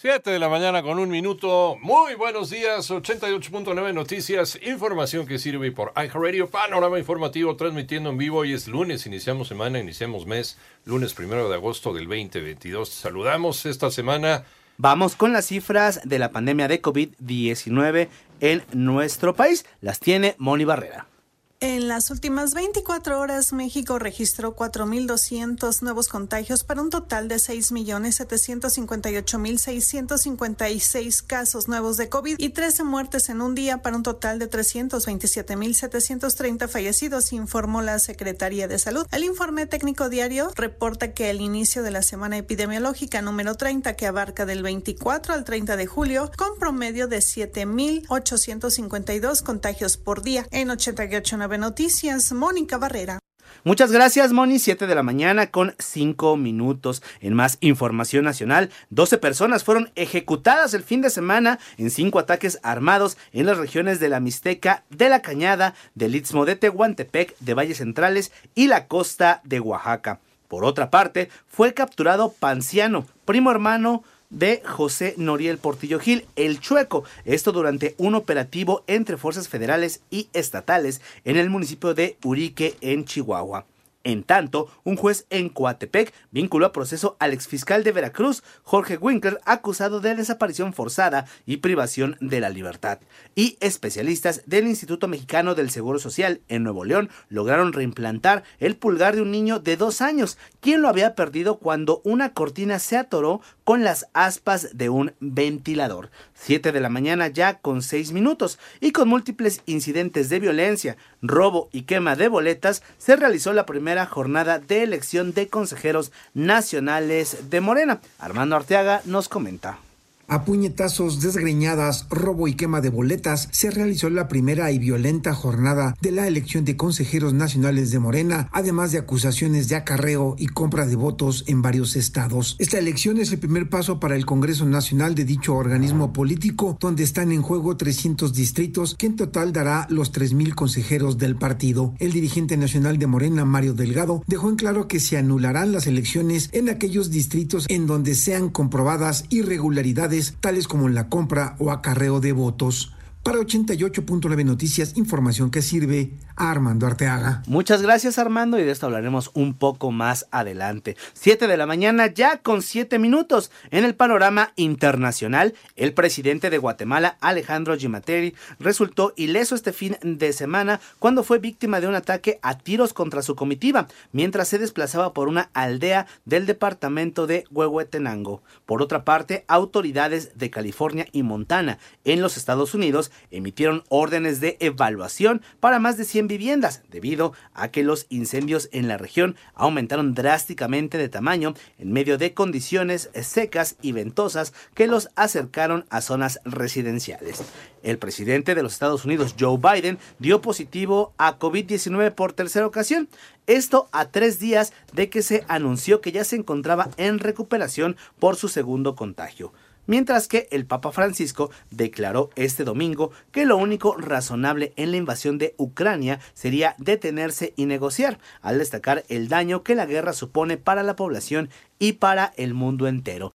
7 de la mañana con un minuto. Muy buenos días. 88.9 Noticias. Información que sirve por iHeartRadio. Panorama informativo transmitiendo en vivo. Hoy es lunes. Iniciamos semana, iniciamos mes. Lunes primero de agosto del 2022. Saludamos esta semana. Vamos con las cifras de la pandemia de COVID-19 en nuestro país. Las tiene Moni Barrera. En las últimas 24 horas, México registró 4.200 nuevos contagios para un total de 6.758.656 casos nuevos de COVID y 13 muertes en un día para un total de 327.730 fallecidos, informó la Secretaría de Salud. El informe técnico diario reporta que el inicio de la semana epidemiológica número 30, que abarca del 24 al 30 de julio, con promedio de 7.852 contagios por día en 88 Noticias, Mónica Barrera. Muchas gracias, Moni. 7 de la mañana con 5 minutos. En más información nacional, 12 personas fueron ejecutadas el fin de semana en cinco ataques armados en las regiones de la Mixteca, de la Cañada, del Istmo de Tehuantepec, de Valles Centrales y la costa de Oaxaca. Por otra parte, fue capturado Panciano, primo hermano de José Noriel Portillo Gil, el Chueco. Esto durante un operativo entre fuerzas federales y estatales en el municipio de Urique, en Chihuahua. En tanto, un juez en Coatepec vinculó a proceso al exfiscal de Veracruz, Jorge Winkler, acusado de desaparición forzada y privación de la libertad. Y especialistas del Instituto Mexicano del Seguro Social en Nuevo León lograron reimplantar el pulgar de un niño de dos años, quien lo había perdido cuando una cortina se atoró con las aspas de un ventilador. 7 de la mañana ya con 6 minutos y con múltiples incidentes de violencia, robo y quema de boletas, se realizó la primera jornada de elección de consejeros nacionales de Morena. Armando Arteaga nos comenta. A puñetazos, desgreñadas, robo y quema de boletas, se realizó la primera y violenta jornada de la elección de consejeros nacionales de Morena, además de acusaciones de acarreo y compra de votos en varios estados. Esta elección es el primer paso para el Congreso Nacional de dicho organismo político, donde están en juego 300 distritos, que en total dará los 3.000 consejeros del partido. El dirigente nacional de Morena, Mario Delgado, dejó en claro que se anularán las elecciones en aquellos distritos en donde sean comprobadas irregularidades tales como la compra o acarreo de votos. Para 88.9 Noticias, información que sirve a Armando Arteaga. Muchas gracias Armando y de esto hablaremos un poco más adelante. 7 de la mañana ya con 7 minutos. En el panorama internacional, el presidente de Guatemala, Alejandro Gimateri, resultó ileso este fin de semana cuando fue víctima de un ataque a tiros contra su comitiva mientras se desplazaba por una aldea del departamento de Huehuetenango. Por otra parte, autoridades de California y Montana en los Estados Emitieron órdenes de evaluación para más de 100 viviendas debido a que los incendios en la región aumentaron drásticamente de tamaño en medio de condiciones secas y ventosas que los acercaron a zonas residenciales. El presidente de los Estados Unidos, Joe Biden, dio positivo a COVID-19 por tercera ocasión. Esto a tres días de que se anunció que ya se encontraba en recuperación por su segundo contagio mientras que el Papa Francisco declaró este domingo que lo único razonable en la invasión de Ucrania sería detenerse y negociar, al destacar el daño que la guerra supone para la población y para el mundo entero.